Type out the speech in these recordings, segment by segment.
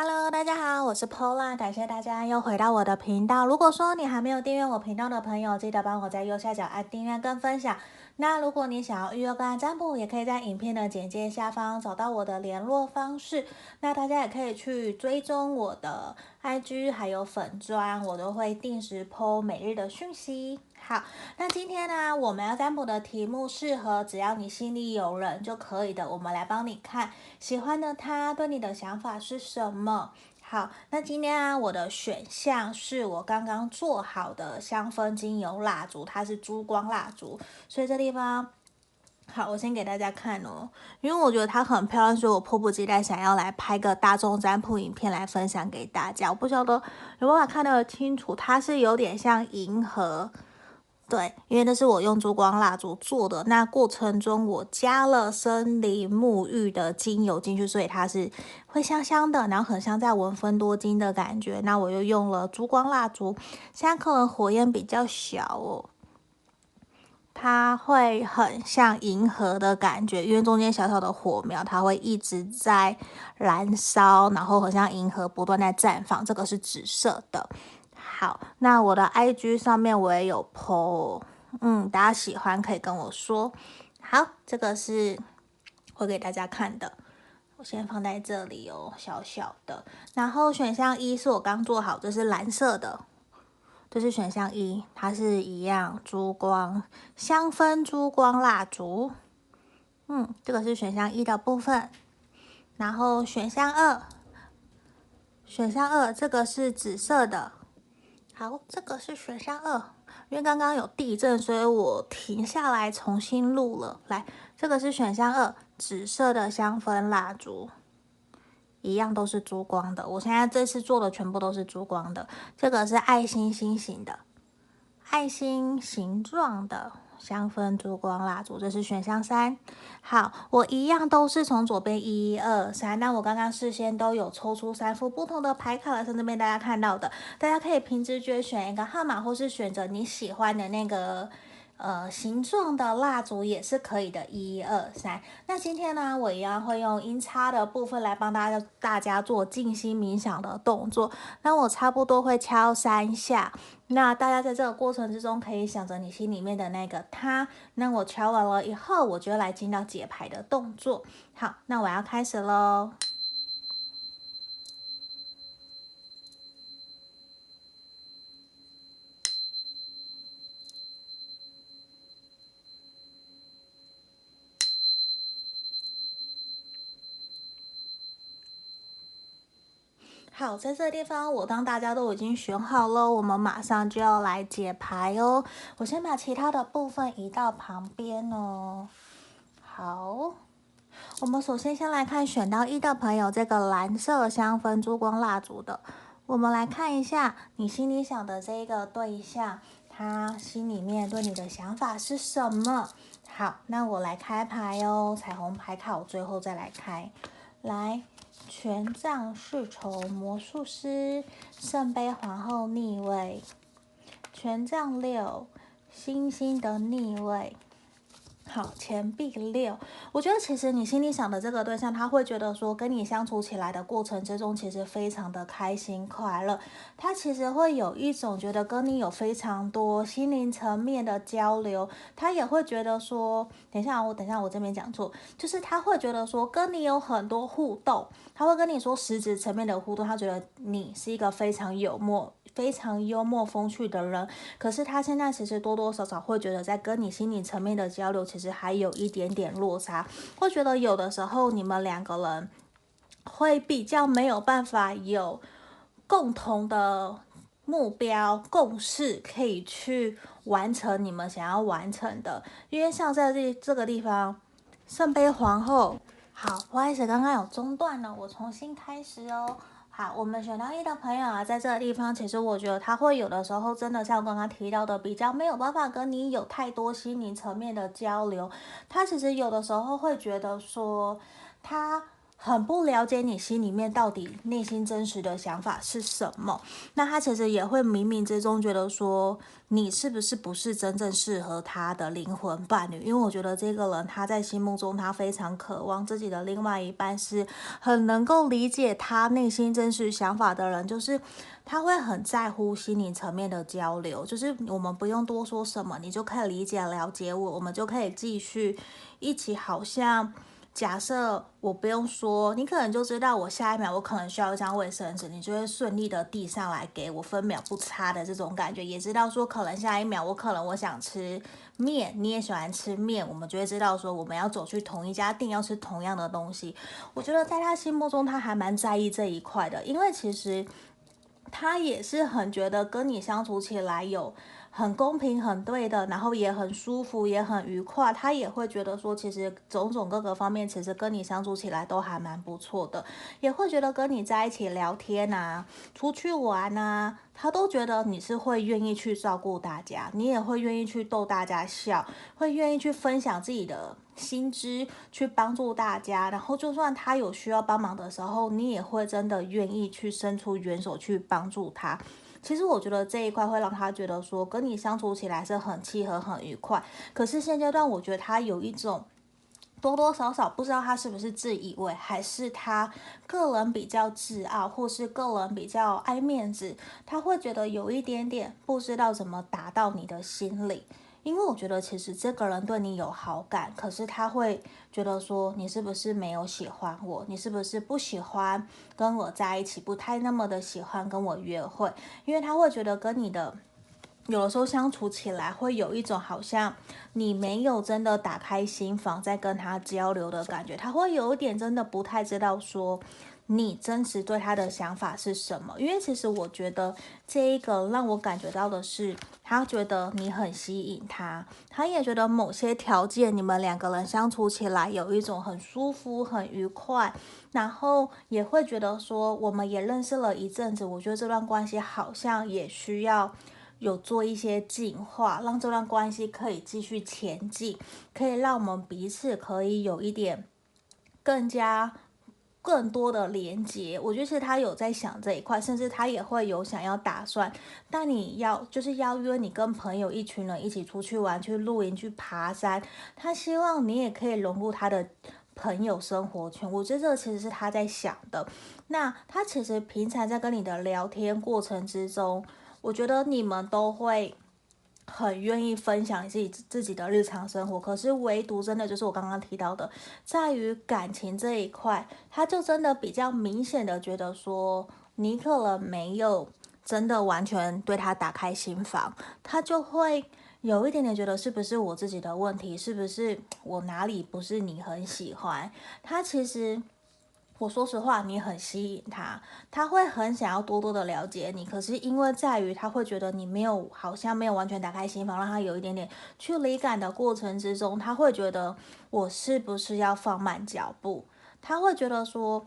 Hello，大家好，我是 Pola，感谢大家又回到我的频道。如果说你还没有订阅我频道的朋友，记得帮我在右下角按订阅跟分享。那如果你想要预约个案占卜，也可以在影片的简介下方找到我的联络方式。那大家也可以去追踪我的 IG 还有粉砖，我都会定时 po 每日的讯息。好，那今天呢，我们要占卜的题目适合只要你心里有人就可以的。我们来帮你看，喜欢的他对你的想法是什么？好，那今天啊，我的选项是我刚刚做好的香氛精油蜡烛，它是珠光蜡烛，所以这地方，好，我先给大家看哦，因为我觉得它很漂亮，所以我迫不及待想要来拍个大众占卜影片来分享给大家。我不晓得有办法看得清楚，它是有点像银河。对，因为那是我用珠光蜡烛做的，那过程中我加了森林沐浴的精油进去，所以它是会香香的，然后很像在闻芬多精的感觉。那我又用了珠光蜡烛，现在可能火焰比较小哦，它会很像银河的感觉，因为中间小小的火苗，它会一直在燃烧，然后很像银河不断在绽放。这个是紫色的。好，那我的 IG 上面我也有 po，嗯，大家喜欢可以跟我说。好，这个是会给大家看的，我先放在这里哦，小小的。然后选项一是我刚做好，这是蓝色的，这是选项一，它是一样珠光香氛珠光蜡烛，嗯，这个是选项一的部分。然后选项二，选项二这个是紫色的。好，这个是选项二，因为刚刚有地震，所以我停下来重新录了。来，这个是选项二，紫色的香氛蜡烛，一样都是珠光的。我现在这次做的全部都是珠光的。这个是爱心心形的，爱心形状的。香氛烛光蜡烛，这是选项三。好，我一样都是从左边一二三。那我刚刚事先都有抽出三副不同的牌卡了，是这边大家看到的。大家可以凭直觉选一个号码，或是选择你喜欢的那个。呃，形状的蜡烛也是可以的，一二三。那今天呢，我一样会用音叉的部分来帮大家大家做静心冥想的动作。那我差不多会敲三下。那大家在这个过程之中，可以想着你心里面的那个他。那我敲完了以后，我就来进到解牌的动作。好，那我要开始喽。好，在这个地方，我当大家都已经选好了，我们马上就要来解牌哦。我先把其他的部分移到旁边哦。好，我们首先先来看选到一的朋友，这个蓝色香氛珠光蜡烛的，我们来看一下你心里想的这个对象，他心里面对你的想法是什么？好，那我来开牌哦，彩虹牌卡我最后再来开，来。权杖侍从魔术师，圣杯皇后逆位，权杖六，星星的逆位。好，钱币六，我觉得其实你心里想的这个对象，他会觉得说跟你相处起来的过程之中，其实非常的开心快乐。他其实会有一种觉得跟你有非常多心灵层面的交流。他也会觉得说，等一下我等一下我这边讲错，就是他会觉得说跟你有很多互动，他会跟你说实质层面的互动。他觉得你是一个非常幽默。非常幽默风趣的人，可是他现在其实多多少少会觉得，在跟你心理层面的交流，其其实还有一点点落差。会觉得有的时候你们两个人会比较没有办法有共同的目标、共识，可以去完成你们想要完成的。因为像在这这个地方，圣杯皇后，好，不好意思，刚刚有中断了，我重新开始哦。好，我们选到一的朋友啊，在这个地方，其实我觉得他会有的时候真的像刚刚提到的，比较没有办法跟你有太多心灵层面的交流。他其实有的时候会觉得说，他很不了解你心里面到底内心真实的想法是什么，那他其实也会冥冥之中觉得说，你是不是不是真正适合他的灵魂伴侣？因为我觉得这个人他在心目中，他非常渴望自己的另外一半是很能够理解他内心真实想法的人，就是他会很在乎心灵层面的交流，就是我们不用多说什么，你就可以理解了解我，我们就可以继续一起，好像。假设我不用说，你可能就知道我下一秒我可能需要一张卫生纸，你就会顺利的递上来给我，分秒不差的这种感觉，也知道说可能下一秒我可能我想吃面，你也喜欢吃面，我们就会知道说我们要走去同一家店要吃同样的东西。我觉得在他心目中他还蛮在意这一块的，因为其实他也是很觉得跟你相处起来有。很公平、很对的，然后也很舒服、也很愉快。他也会觉得说，其实种种各个方面，其实跟你相处起来都还蛮不错的。也会觉得跟你在一起聊天啊、出去玩啊，他都觉得你是会愿意去照顾大家，你也会愿意去逗大家笑，会愿意去分享自己的心知，去帮助大家。然后，就算他有需要帮忙的时候，你也会真的愿意去伸出援手去帮助他。其实我觉得这一块会让他觉得说跟你相处起来是很契合、很愉快。可是现阶段，我觉得他有一种多多少少不知道他是不是自以为，还是他个人比较自傲，或是个人比较爱面子，他会觉得有一点点不知道怎么达到你的心里。因为我觉得其实这个人对你有好感，可是他会觉得说你是不是没有喜欢我？你是不是不喜欢跟我在一起？不太那么的喜欢跟我约会？因为他会觉得跟你的有的时候相处起来会有一种好像你没有真的打开心房在跟他交流的感觉，他会有一点真的不太知道说。你真实对他的想法是什么？因为其实我觉得这一个让我感觉到的是，他觉得你很吸引他，他也觉得某些条件你们两个人相处起来有一种很舒服、很愉快，然后也会觉得说，我们也认识了一阵子，我觉得这段关系好像也需要有做一些进化，让这段关系可以继续前进，可以让我们彼此可以有一点更加。更多的连接，我觉得是他有在想这一块，甚至他也会有想要打算。但你要就是邀约你跟朋友一群人一起出去玩，去露营，去爬山。他希望你也可以融入他的朋友生活圈。我觉得这其实是他在想的。那他其实平常在跟你的聊天过程之中，我觉得你们都会。很愿意分享自己自己的日常生活，可是唯独真的就是我刚刚提到的，在于感情这一块，他就真的比较明显的觉得说，你可能没有真的完全对他打开心房，他就会有一点点觉得是不是我自己的问题，是不是我哪里不是你很喜欢，他其实。我说实话，你很吸引他，他会很想要多多的了解你。可是因为在于他会觉得你没有，好像没有完全打开心房，让他有一点点去理感的过程之中，他会觉得我是不是要放慢脚步？他会觉得说，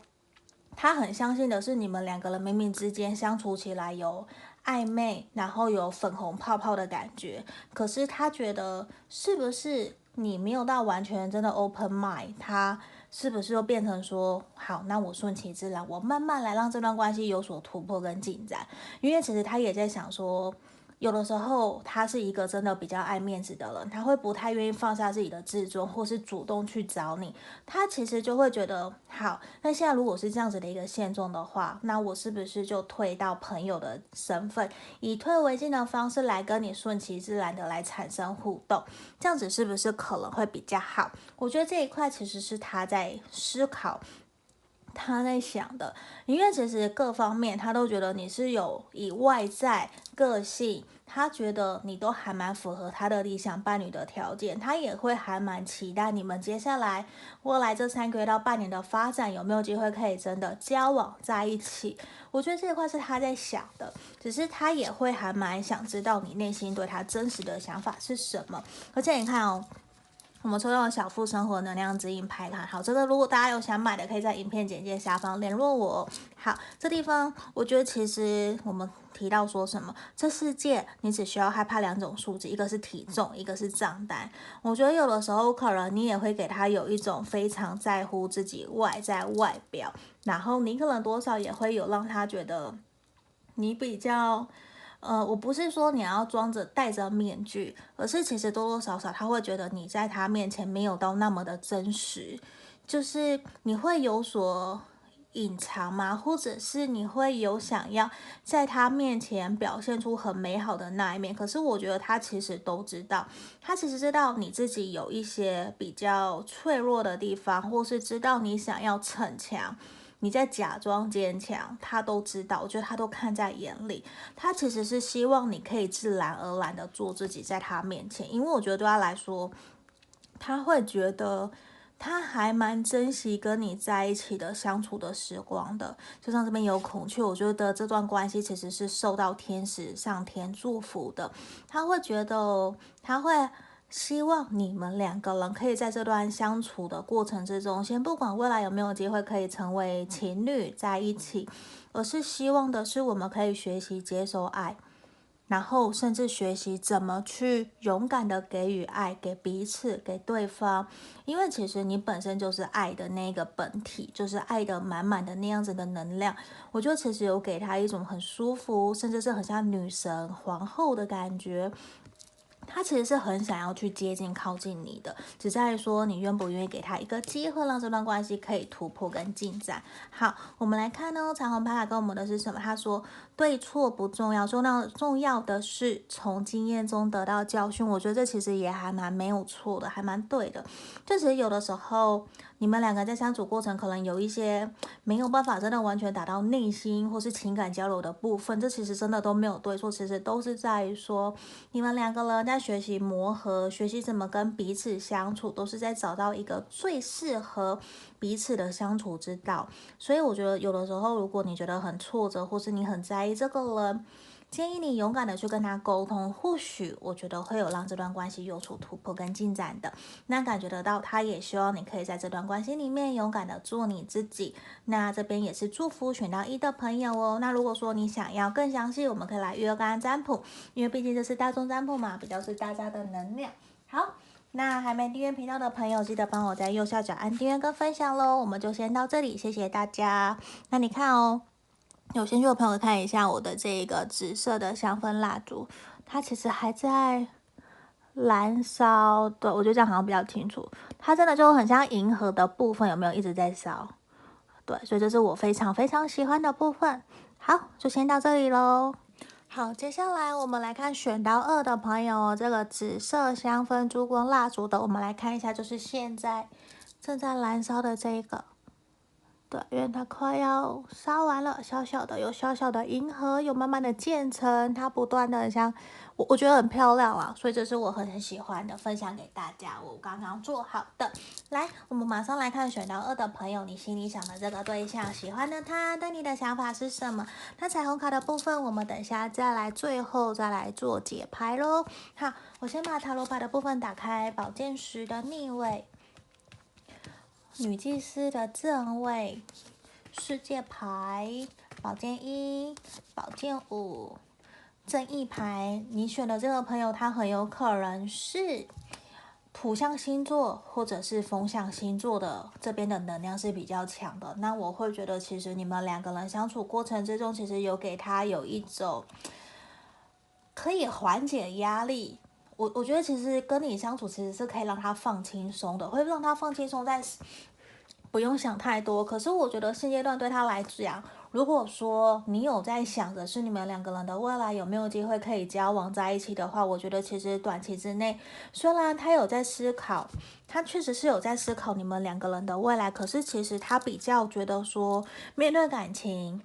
他很相信的是你们两个人明明之间相处起来有暧昧，然后有粉红泡泡的感觉。可是他觉得是不是你没有到完全真的 open mind？他。是不是又变成说好？那我顺其自然，我慢慢来让这段关系有所突破跟进展。因为其实他也在想说。有的时候，他是一个真的比较爱面子的人，他会不太愿意放下自己的自尊，或是主动去找你。他其实就会觉得，好，那现在如果是这样子的一个现状的话，那我是不是就退到朋友的身份，以退为进的方式来跟你顺其自然的来产生互动？这样子是不是可能会比较好？我觉得这一块其实是他在思考。他在想的，因为其实各方面他都觉得你是有以外在个性，他觉得你都还蛮符合他的理想伴侣的条件，他也会还蛮期待你们接下来未来这三个月到半年的发展有没有机会可以真的交往在一起。我觉得这一块是他在想的，只是他也会还蛮想知道你内心对他真实的想法是什么。而且你看哦。我们抽到了小富生活能量指引牌卡。好，这个如果大家有想买的，可以在影片简介下方联络我。好，这地方我觉得其实我们提到说什么，这世界你只需要害怕两种数字，一个是体重，一个是账单。我觉得有的时候可能你也会给他有一种非常在乎自己外在外表，然后你可能多少也会有让他觉得你比较。呃，我不是说你要装着戴着面具，而是其实多多少少他会觉得你在他面前没有到那么的真实，就是你会有所隐藏吗？或者是你会有想要在他面前表现出很美好的那一面？可是我觉得他其实都知道，他其实知道你自己有一些比较脆弱的地方，或是知道你想要逞强。你在假装坚强，他都知道，我觉得他都看在眼里。他其实是希望你可以自然而然的做自己，在他面前，因为我觉得对他来说，他会觉得他还蛮珍惜跟你在一起的相处的时光的。就像这边有孔雀，我觉得这段关系其实是受到天使上天祝福的。他会觉得他会。希望你们两个人可以在这段相处的过程之中，先不管未来有没有机会可以成为情侣在一起，而是希望的是我们可以学习接受爱，然后甚至学习怎么去勇敢的给予爱给彼此给对方，因为其实你本身就是爱的那个本体，就是爱的满满的那样子的能量。我觉得其实有给他一种很舒服，甚至是很像女神皇后的感觉。他其实是很想要去接近、靠近你的，只在说你愿不愿意给他一个机会，让这段关系可以突破跟进展。好，我们来看呢，彩虹牌卡跟我们的是什么？他说。对错不重要，重要重要的是从经验中得到教训。我觉得这其实也还蛮没有错的，还蛮对的。就其实有的时候你们两个在相处过程，可能有一些没有办法真的完全达到内心或是情感交流的部分，这其实真的都没有对错，其实都是在于说你们两个人在学习磨合，学习怎么跟彼此相处，都是在找到一个最适合彼此的相处之道。所以我觉得有的时候，如果你觉得很挫折，或是你很在意。这个人建议你勇敢的去跟他沟通，或许我觉得会有让这段关系有所突破跟进展的。那感觉得到，他也希望你可以在这段关系里面勇敢的做你自己。那这边也是祝福选到一的朋友哦。那如果说你想要更详细，我们可以来预约个案占卜，因为毕竟这是大众占卜嘛，比较是大家的能量。好，那还没订阅频道的朋友，记得帮我在右下角按订阅跟分享喽。我们就先到这里，谢谢大家。那你看哦。有兴趣的朋友看一下我的这个紫色的香氛蜡烛，它其实还在燃烧。对，我觉得这样好像比较清楚。它真的就很像银河的部分，有没有一直在烧？对，所以这是我非常非常喜欢的部分。好，就先到这里喽。好，接下来我们来看选到二的朋友，这个紫色香氛珠光蜡烛的，我们来看一下，就是现在正在燃烧的这一个。对，因为它快要烧完了，小小的有小小的银河，有慢慢的建成，它不断的像我，我觉得很漂亮啊，所以这是我很很喜欢的，分享给大家。我刚刚做好的，来，我们马上来看选到二的朋友，你心里想的这个对象，喜欢的他对你的想法是什么？那彩虹卡的部分，我们等下再来，最后再来做解牌喽。好，我先把塔罗牌的部分打开，宝剑十的逆位。女祭司的正位，世界牌，宝剑一，宝剑五，正义牌。你选的这个朋友，他很有可能是土象星座或者是风象星座的，这边的能量是比较强的。那我会觉得，其实你们两个人相处过程之中，其实有给他有一种可以缓解压力。我我觉得其实跟你相处其实是可以让他放轻松的，会让他放轻松，但是不用想太多。可是我觉得现阶段对他来讲，如果说你有在想着是你们两个人的未来有没有机会可以交往在一起的话，我觉得其实短期之内，虽然他有在思考，他确实是有在思考你们两个人的未来，可是其实他比较觉得说面对感情。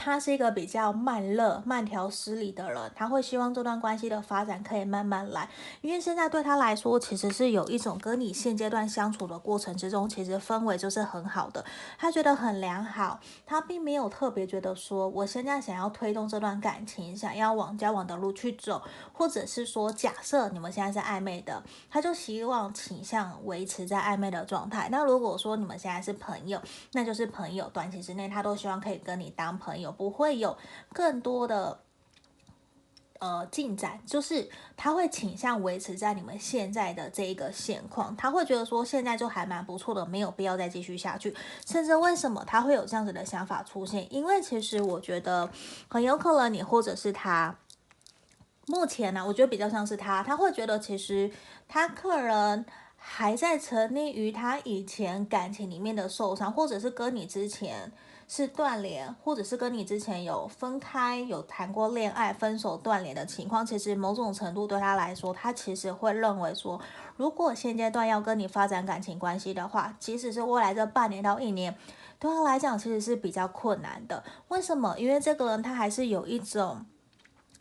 他是一个比较慢热、慢条斯理的人，他会希望这段关系的发展可以慢慢来，因为现在对他来说，其实是有一种跟你现阶段相处的过程之中，其实氛围就是很好的，他觉得很良好，他并没有特别觉得说我现在想要推动这段感情，想要往交往的路去走，或者是说假设你们现在是暧昧的，他就希望倾向维持在暧昧的状态。那如果说你们现在是朋友，那就是朋友，短期之内他都希望可以跟你当朋友。不会有更多的呃进展，就是他会倾向维持在你们现在的这一个现况，他会觉得说现在就还蛮不错的，没有必要再继续下去。甚至为什么他会有这样子的想法出现？因为其实我觉得很有可能你或者是他，目前呢、我觉得比较像是他，他会觉得其实他个人还在沉溺于他以前感情里面的受伤，或者是跟你之前。是断联，或者是跟你之前有分开、有谈过恋爱、分手、断联的情况，其实某种程度对他来说，他其实会认为说，如果现阶段要跟你发展感情关系的话，即使是未来这半年到一年，对他来讲其实是比较困难的。为什么？因为这个人他还是有一种。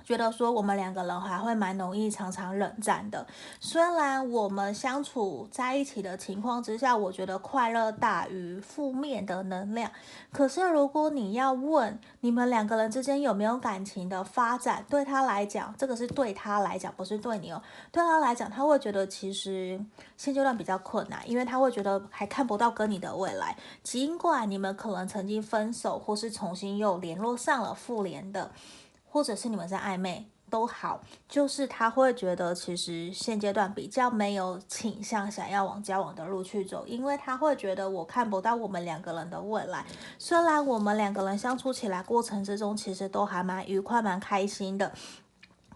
觉得说我们两个人还会蛮容易常常冷战的，虽然我们相处在一起的情况之下，我觉得快乐大于负面的能量。可是如果你要问你们两个人之间有没有感情的发展，对他来讲，这个是对他来讲，不是对你哦。对他来讲，他会觉得其实现阶段比较困难，因为他会觉得还看不到跟你的未来。尽管你们可能曾经分手，或是重新又联络上了复联的。或者是你们在暧昧都好，就是他会觉得其实现阶段比较没有倾向想要往交往的路去走，因为他会觉得我看不到我们两个人的未来。虽然我们两个人相处起来过程之中其实都还蛮愉快、蛮开心的，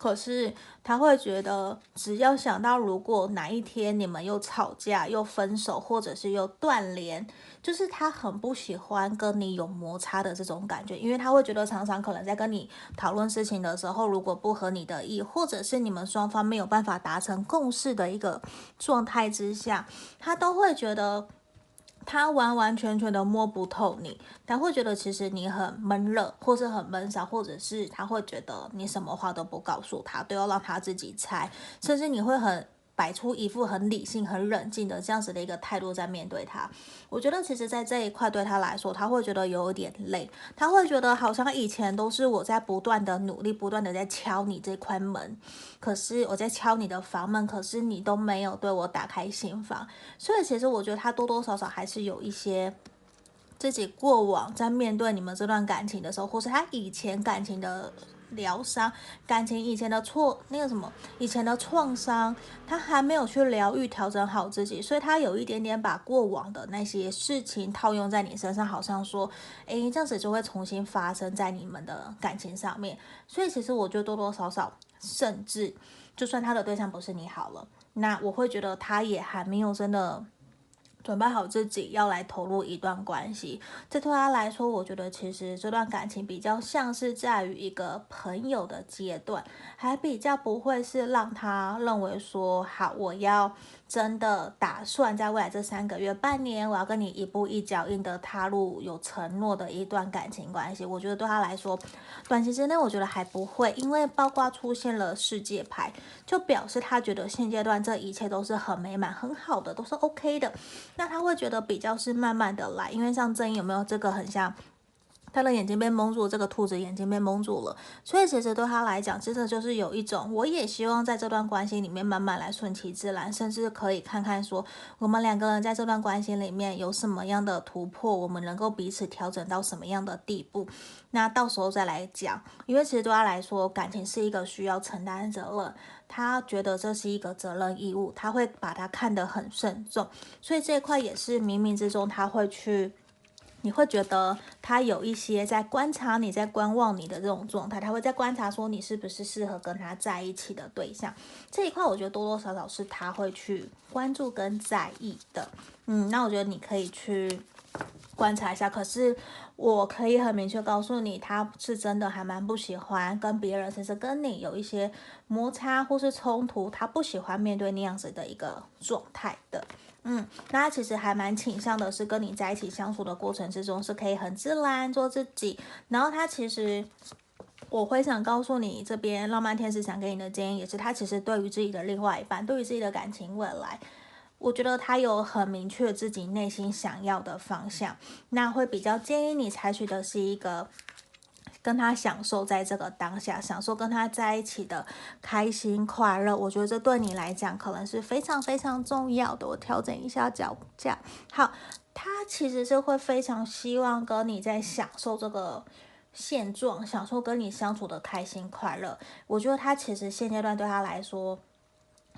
可是他会觉得只要想到如果哪一天你们又吵架、又分手，或者是又断联。就是他很不喜欢跟你有摩擦的这种感觉，因为他会觉得常常可能在跟你讨论事情的时候，如果不合你的意，或者是你们双方没有办法达成共识的一个状态之下，他都会觉得他完完全全的摸不透你，他会觉得其实你很闷热，或是很闷骚，或者是他会觉得你什么话都不告诉他，都要让他自己猜，甚至你会很。摆出一副很理性、很冷静的这样子的一个态度在面对他，我觉得其实，在这一块对他来说，他会觉得有点累，他会觉得好像以前都是我在不断的努力、不断的在敲你这块门，可是我在敲你的房门，可是你都没有对我打开心房，所以其实我觉得他多多少少还是有一些自己过往在面对你们这段感情的时候，或是他以前感情的。疗伤感情以前的错，那个什么以前的创伤，他还没有去疗愈调整好自己，所以他有一点点把过往的那些事情套用在你身上，好像说，诶，这样子就会重新发生在你们的感情上面。所以其实我觉得多多少少，甚至就算他的对象不是你好了，那我会觉得他也还没有真的。准备好自己要来投入一段关系，这对他来说，我觉得其实这段感情比较像是在于一个朋友的阶段，还比较不会是让他认为说，好，我要。真的打算在未来这三个月、半年，我要跟你一步一脚印的踏入有承诺的一段感情关系。我觉得对他来说，短期之内我觉得还不会，因为包括出现了世界牌，就表示他觉得现阶段这一切都是很美满、很好的，都是 OK 的。那他会觉得比较是慢慢的来，因为像正义有没有这个很像。他的眼睛被蒙住，这个兔子眼睛被蒙住了，所以其实对他来讲，真的就是有一种，我也希望在这段关系里面慢慢来顺其自然，甚至可以看看说，我们两个人在这段关系里面有什么样的突破，我们能够彼此调整到什么样的地步，那到时候再来讲。因为其实对他来说，感情是一个需要承担责任，他觉得这是一个责任义务，他会把它看得很慎重，所以这一块也是冥冥之中他会去。你会觉得他有一些在观察你，在观望你的这种状态，他会在观察说你是不是适合跟他在一起的对象。这一块我觉得多多少少是他会去关注跟在意的。嗯，那我觉得你可以去观察一下。可是我可以很明确告诉你，他是真的还蛮不喜欢跟别人，甚至跟你有一些摩擦或是冲突，他不喜欢面对那样子的一个状态的。嗯，那他其实还蛮倾向的是跟你在一起相处的过程之中是可以很自然做自己，然后他其实我会想告诉你，这边浪漫天使想给你的建议也是，他其实对于自己的另外一半，对于自己的感情未来，我觉得他有很明确自己内心想要的方向，那会比较建议你采取的是一个。跟他享受在这个当下，享受跟他在一起的开心快乐，我觉得这对你来讲可能是非常非常重要的。我调整一下脚架，好，他其实是会非常希望跟你在享受这个现状，享受跟你相处的开心快乐。我觉得他其实现阶段对他来说。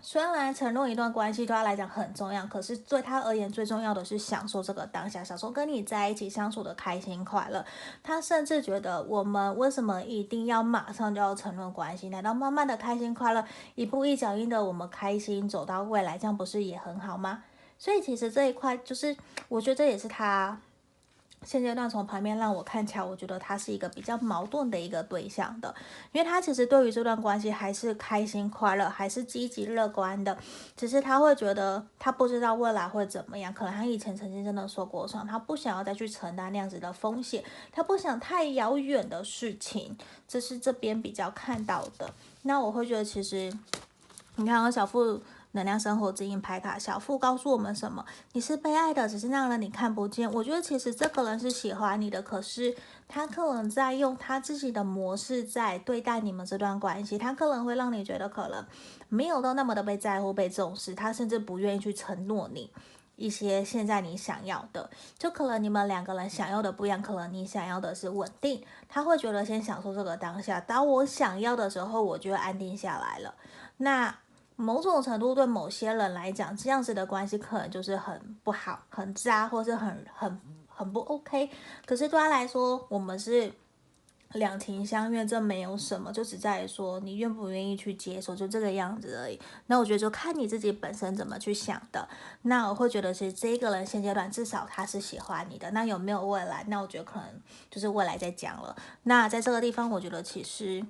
虽然承诺一段关系对他来讲很重要，可是对他而言最重要的是享受这个当下，享受跟你在一起相处的开心快乐。他甚至觉得我们为什么一定要马上就要承诺关系？难道慢慢的开心快乐，一步一脚印的我们开心走到未来，这样不是也很好吗？所以其实这一块就是，我觉得这也是他。现阶段从旁边让我看起来，我觉得他是一个比较矛盾的一个对象的，因为他其实对于这段关系还是开心快乐，还是积极乐观的，只是他会觉得他不知道未来会怎么样，可能他以前曾经真的受过伤，他不想要再去承担那样子的风险，他不想太遥远的事情，这是这边比较看到的。那我会觉得其实，你看啊，小富。能量生活指引牌卡小富告诉我们什么？你是被爱的，只是那个人你看不见。我觉得其实这个人是喜欢你的，可是他可能在用他自己的模式在对待你们这段关系。他可能会让你觉得可能没有到那么的被在乎、被重视。他甚至不愿意去承诺你一些现在你想要的。就可能你们两个人想要的不一样，可能你想要的是稳定，他会觉得先享受这个当下。当我想要的时候，我就安定下来了。那。某种程度对某些人来讲，这样子的关系可能就是很不好、很渣，或是很很很不 OK。可是对他来说，我们是两情相悦，这没有什么，就只在于说你愿不愿意去接受，就这个样子而已。那我觉得就看你自己本身怎么去想的。那我会觉得是这个人现阶段至少他是喜欢你的。那有没有未来？那我觉得可能就是未来再讲了。那在这个地方，我觉得其实。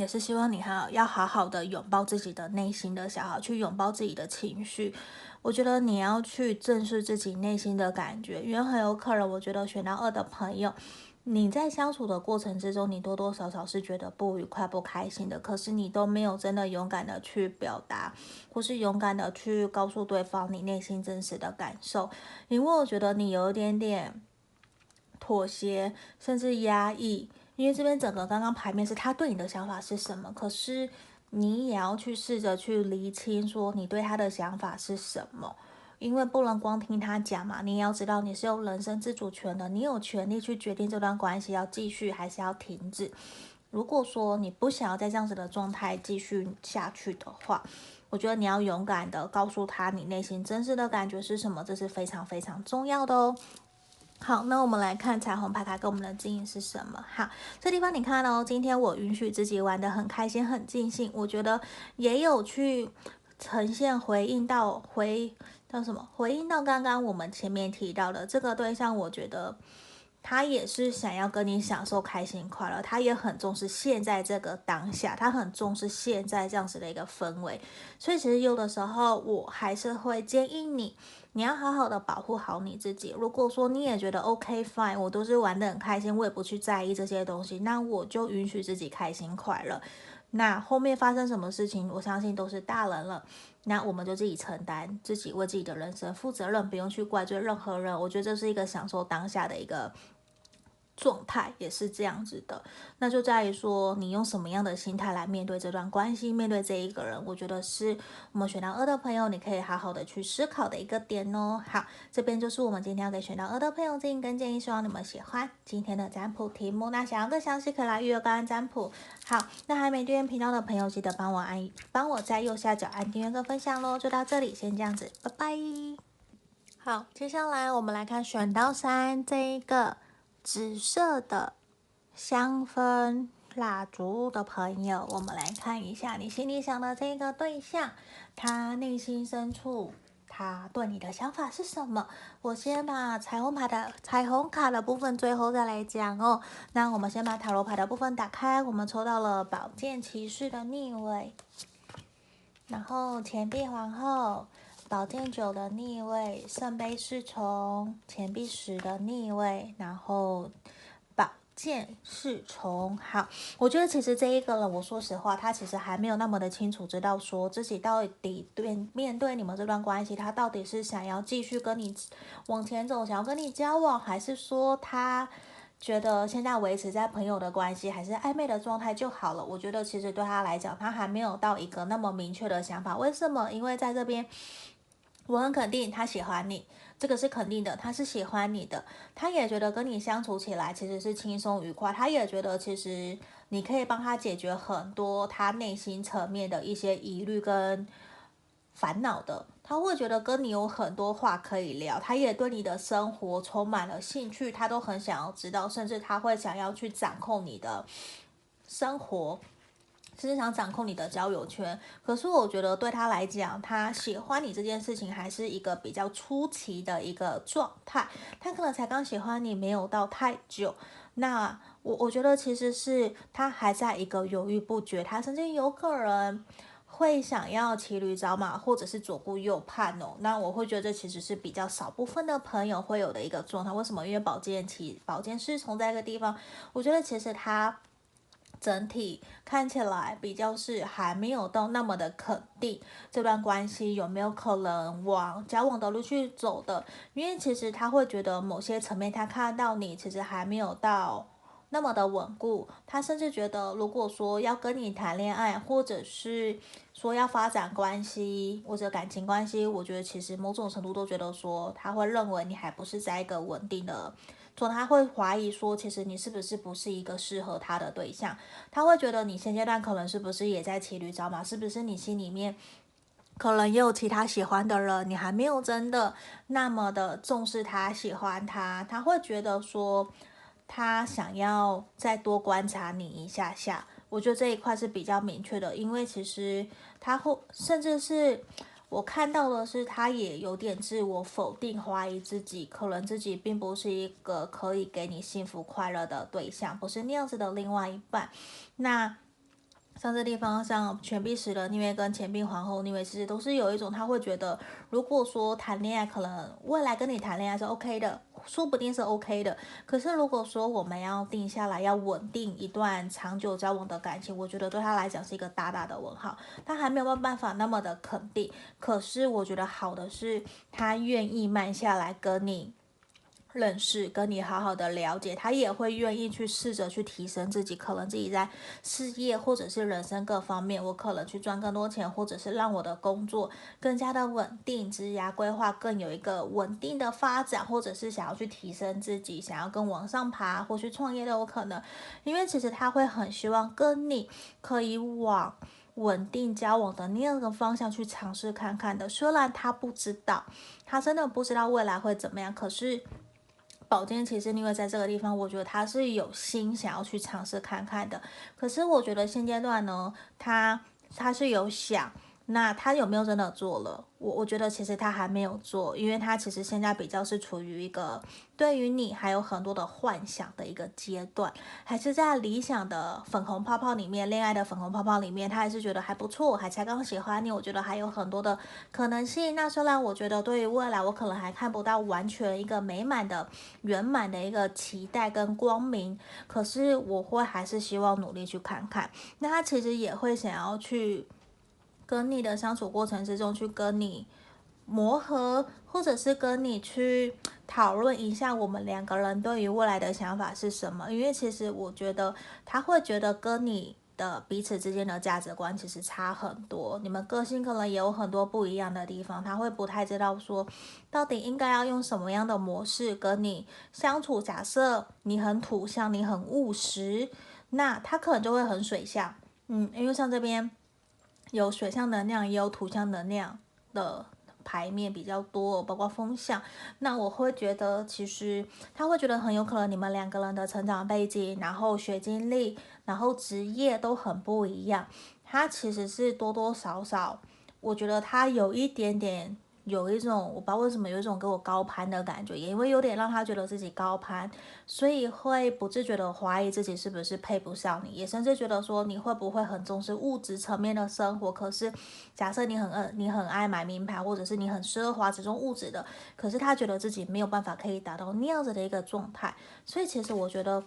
也是希望你好要好好的拥抱自己的内心的小孩，去拥抱自己的情绪。我觉得你要去正视自己内心的感觉，因为很有可能，我觉得选到二的朋友，你在相处的过程之中，你多多少少是觉得不愉快、不开心的，可是你都没有真的勇敢的去表达，或是勇敢的去告诉对方你内心真实的感受，因为我觉得你有一点点妥协，甚至压抑。因为这边整个刚刚牌面是他对你的想法是什么，可是你也要去试着去厘清，说你对他的想法是什么，因为不能光听他讲嘛，你也要知道你是有人生自主权的，你有权利去决定这段关系要继续还是要停止。如果说你不想要在这样子的状态继续下去的话，我觉得你要勇敢的告诉他你内心真实的感觉是什么，这是非常非常重要的哦。好，那我们来看彩虹牌卡给我们的指引是什么？好，这地方你看哦，今天我允许自己玩得很开心、很尽兴，我觉得也有去呈现回应到回叫什么？回应到刚刚我们前面提到的这个对象，我觉得。他也是想要跟你享受开心快乐，他也很重视现在这个当下，他很重视现在这样子的一个氛围。所以其实有的时候我还是会建议你，你要好好的保护好你自己。如果说你也觉得 OK fine，我都是玩的很开心，我也不去在意这些东西，那我就允许自己开心快乐。那后面发生什么事情，我相信都是大人了，那我们就自己承担，自己为自己的人生负责任，不用去怪罪任何人。我觉得这是一个享受当下的一个。状态也是这样子的，那就在于说你用什么样的心态来面对这段关系，面对这一个人，我觉得是我们选到二的朋友，你可以好好的去思考的一个点哦。好，这边就是我们今天要给选到二的朋友建议跟建议，希望你们喜欢今天的占卜题目。那想要更详细，可以来预约个案占卜。好，那还没订阅频道的朋友，记得帮我按，帮我在右下角按订阅跟分享喽。就到这里，先这样子，拜拜。好，接下来我们来看选到三这一个。紫色的香氛蜡烛的朋友，我们来看一下你心里想的这个对象，他内心深处，他对你的想法是什么？我先把彩虹牌的彩虹卡的部分最后再来讲哦。那我们先把塔罗牌的部分打开，我们抽到了宝剑骑士的逆位，然后钱币皇后。宝剑九的逆位，圣杯侍从，钱币十的逆位，然后宝剑侍从。好，我觉得其实这一个人，我说实话，他其实还没有那么的清楚，知道说自己到底对面对你们这段关系，他到底是想要继续跟你往前走，想要跟你交往，还是说他。觉得现在维持在朋友的关系还是暧昧的状态就好了。我觉得其实对他来讲，他还没有到一个那么明确的想法。为什么？因为在这边，我很肯定他喜欢你，这个是肯定的，他是喜欢你的。他也觉得跟你相处起来其实是轻松愉快。他也觉得其实你可以帮他解决很多他内心层面的一些疑虑跟烦恼的。他会觉得跟你有很多话可以聊，他也对你的生活充满了兴趣，他都很想要知道，甚至他会想要去掌控你的生活，甚至想掌控你的交友圈。可是我觉得对他来讲，他喜欢你这件事情还是一个比较初期的一个状态，他可能才刚喜欢你没有到太久。那我我觉得其实是他还在一个犹豫不决，他甚至有可能。会想要骑驴找马，或者是左顾右盼哦。那我会觉得这其实是比较少部分的朋友会有的一个状态。为什么？因为宝剑骑宝剑侍从在一个地方，我觉得其实他整体看起来比较是还没有到那么的肯定这段关系有没有可能往交往的路去走的。因为其实他会觉得某些层面他看到你其实还没有到。那么的稳固，他甚至觉得，如果说要跟你谈恋爱，或者是说要发展关系或者感情关系，我觉得其实某种程度都觉得说，他会认为你还不是在一个稳定的，说他会怀疑说，其实你是不是不是一个适合他的对象，他会觉得你现阶段可能是不是也在骑驴找马，是不是你心里面可能也有其他喜欢的人，你还没有真的那么的重视他，喜欢他，他会觉得说。他想要再多观察你一下下，我觉得这一块是比较明确的，因为其实他会，甚至是我看到的是，他也有点自我否定、怀疑自己，可能自己并不是一个可以给你幸福快乐的对象，不是那样子的另外一半。那像这地方，像权币十的逆位跟钱币皇后逆位，其实都是有一种他会觉得，如果说谈恋爱，可能未来跟你谈恋爱是 OK 的。说不定是 OK 的，可是如果说我们要定下来，要稳定一段长久交往的感情，我觉得对他来讲是一个大大的问号，他还没有办法那么的肯定。可是我觉得好的是，他愿意慢下来跟你。认识跟你好好的了解，他也会愿意去试着去提升自己，可能自己在事业或者是人生各方面，我可能去赚更多钱，或者是让我的工作更加的稳定，职业规划更有一个稳定的发展，或者是想要去提升自己，想要更往上爬，或去创业都有可能。因为其实他会很希望跟你可以往稳定交往的那个方向去尝试看看的。虽然他不知道，他真的不知道未来会怎么样，可是。宝剑其实因为在这个地方，我觉得他是有心想要去尝试看看的。可是我觉得现阶段呢，他他是有想。那他有没有真的做了？我我觉得其实他还没有做，因为他其实现在比较是处于一个对于你还有很多的幻想的一个阶段，还是在理想的粉红泡泡里面，恋爱的粉红泡泡里面，他还是觉得还不错，还才刚喜欢你。我觉得还有很多的可能性。那虽然我觉得对于未来，我可能还看不到完全一个美满的圆满的一个期待跟光明，可是我会还是希望努力去看看。那他其实也会想要去。跟你的相处过程之中，去跟你磨合，或者是跟你去讨论一下我们两个人对于未来的想法是什么。因为其实我觉得他会觉得跟你的彼此之间的价值观其实差很多，你们个性可能也有很多不一样的地方，他会不太知道说到底应该要用什么样的模式跟你相处。假设你很土象，你很务实，那他可能就会很水象。嗯，因为像这边。有水象能量，也有土象能量的牌面比较多，包括风象。那我会觉得，其实他会觉得很有可能你们两个人的成长背景，然后学经历，然后职业都很不一样。他其实是多多少少，我觉得他有一点点有一种我不知道为什么有一种给我高攀的感觉，也因为有点让他觉得自己高攀，所以会不自觉的怀疑自己是不是配不上你，也甚至觉得说你会不会很重视物质层面的生活。可是假设你很爱你很爱买名牌，或者是你很奢华这种物质的，可是他觉得自己没有办法可以达到那样子的一个状态，所以其实我觉得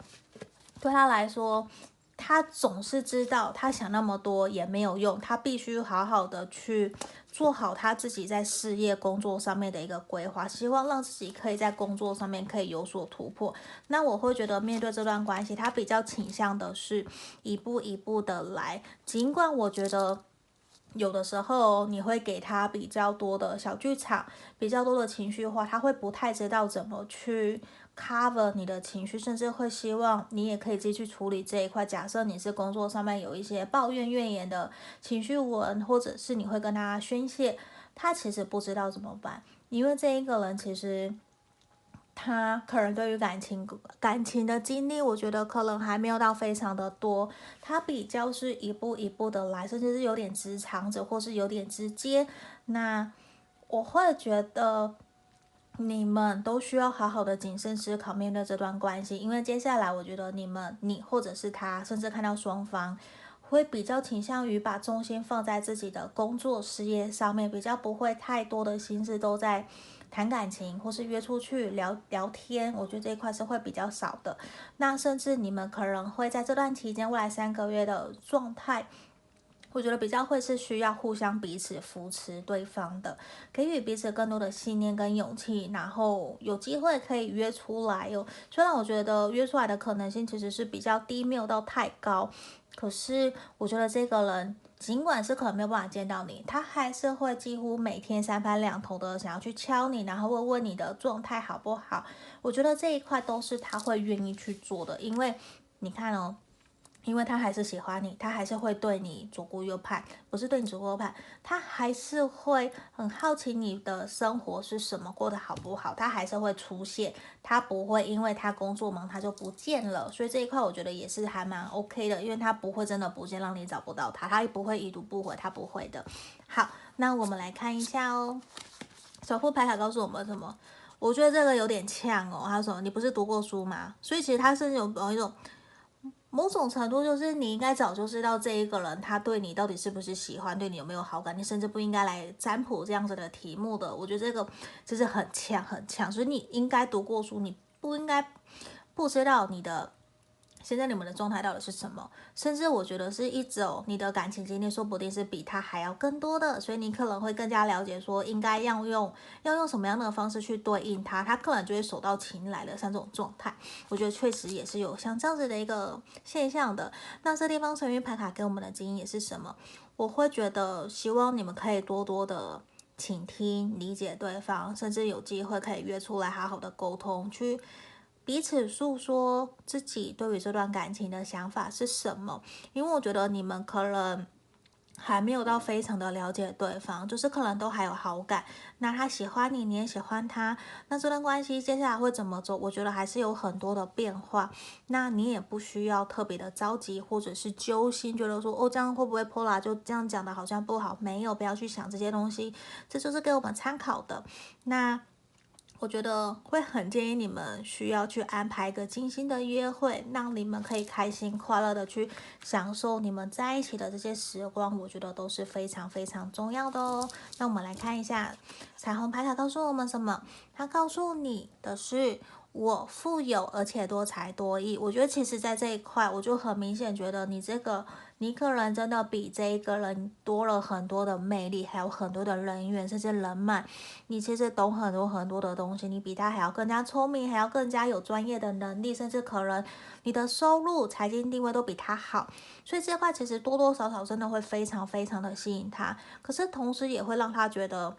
对他来说。他总是知道，他想那么多也没有用，他必须好好的去做好他自己在事业工作上面的一个规划，希望让自己可以在工作上面可以有所突破。那我会觉得面对这段关系，他比较倾向的是一步一步的来，尽管我觉得有的时候你会给他比较多的小剧场，比较多的情绪化，他会不太知道怎么去。Cover 你的情绪，甚至会希望你也可以自己去处理这一块。假设你是工作上面有一些抱怨、怨言的情绪文，或者是你会跟他宣泄，他其实不知道怎么办，因为这一个人其实他可能对于感情、感情的经历，我觉得可能还没有到非常的多。他比较是一步一步的来，甚至是有点直肠子，或是有点直接。那我会觉得。你们都需要好好的谨慎思考面对这段关系，因为接下来我觉得你们，你或者是他，甚至看到双方会比较倾向于把重心放在自己的工作事业上面，比较不会太多的心思都在谈感情或是约出去聊聊天。我觉得这一块是会比较少的。那甚至你们可能会在这段期间，未来三个月的状态。我觉得比较会是需要互相彼此扶持对方的，给予彼此更多的信念跟勇气，然后有机会可以约出来哟。虽然我觉得约出来的可能性其实是比较低，没有到太高，可是我觉得这个人尽管是可能没有办法见到你，他还是会几乎每天三番两头的想要去敲你，然后问问你的状态好不好。我觉得这一块都是他会愿意去做的，因为你看哦。因为他还是喜欢你，他还是会对你左顾右盼，不是对你左顾右盼，他还是会很好奇你的生活是什么，过得好不好，他还是会出现，他不会因为他工作忙他就不见了，所以这一块我觉得也是还蛮 OK 的，因为他不会真的不见，让你找不到他，他也不会已读不回，他不会的。好，那我们来看一下哦，守护牌卡告诉我们什么？我觉得这个有点呛哦，他说你不是读过书吗？所以其实他是有有一种。某种程度就是你应该早就知道这一个人他对你到底是不是喜欢，对你有没有好感，你甚至不应该来占卜这样子的题目的。我觉得这个就是很强很强，所以你应该读过书，你不应该不知道你的。现在你们的状态到底是什么？甚至我觉得是一种你的感情经历，说不定是比他还要更多的，所以你可能会更加了解说应该要用要用什么样的方式去对应他，他可能就会手到擒来的像这种状态。我觉得确实也是有像这样子的一个现象的。那这地方神諭牌卡给我们的经验也是什么？我会觉得希望你们可以多多的倾听、理解对方，甚至有机会可以约出来好好的沟通去。彼此诉说自己对于这段感情的想法是什么？因为我觉得你们可能还没有到非常的了解对方，就是可能都还有好感。那他喜欢你，你也喜欢他，那这段关系接下来会怎么走？我觉得还是有很多的变化。那你也不需要特别的着急，或者是揪心，觉得说哦，这样会不会破啦？就这样讲的好像不好。没有，不要去想这些东西，这就是给我们参考的。那。我觉得会很建议你们需要去安排一个精心的约会，让你们可以开心快乐的去享受你们在一起的这些时光。我觉得都是非常非常重要的哦。那我们来看一下彩虹牌卡告诉我们什么？它告诉你的是。我富有而且多才多艺，我觉得其实，在这一块，我就很明显觉得你这个你可能真的比这一个人多了很多的魅力，还有很多的人缘，甚至人脉。你其实懂很多很多的东西，你比他还要更加聪明，还要更加有专业的能力，甚至可能你的收入、财经地位都比他好。所以这块其实多多少少真的会非常非常的吸引他，可是同时也会让他觉得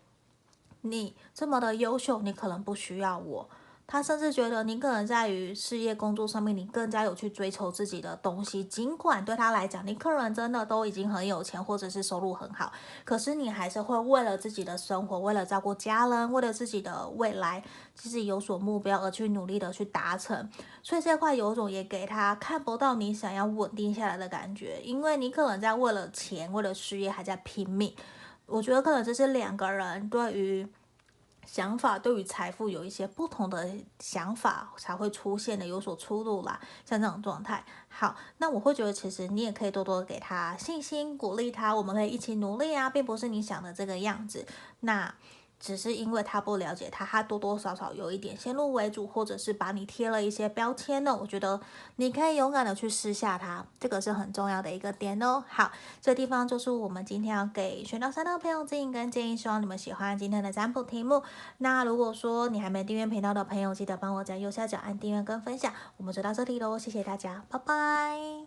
你这么的优秀，你可能不需要我。他甚至觉得你可能在于事业工作上面，你更加有去追求自己的东西。尽管对他来讲，你可能真的都已经很有钱，或者是收入很好，可是你还是会为了自己的生活，为了照顾家人，为了自己的未来，其实有所目标而去努力的去达成。所以这块有种也给他看不到你想要稳定下来的感觉，因为你可能在为了钱，为了事业还在拼命。我觉得可能这是两个人对于。想法对于财富有一些不同的想法才会出现的有所出入啦，像这种状态。好，那我会觉得其实你也可以多多给他信心，鼓励他，我们可以一起努力啊，并不是你想的这个样子。那。只是因为他不了解他，他多多少少有一点先入为主，或者是把你贴了一些标签呢。我觉得你可以勇敢的去撕下它，这个是很重要的一个点哦。好，这地方就是我们今天要给选到三的朋友指引跟建议，希望你们喜欢今天的占卜题目。那如果说你还没订阅频道的朋友，记得帮我在右下角按订阅跟分享。我们就到这里喽，谢谢大家，拜拜。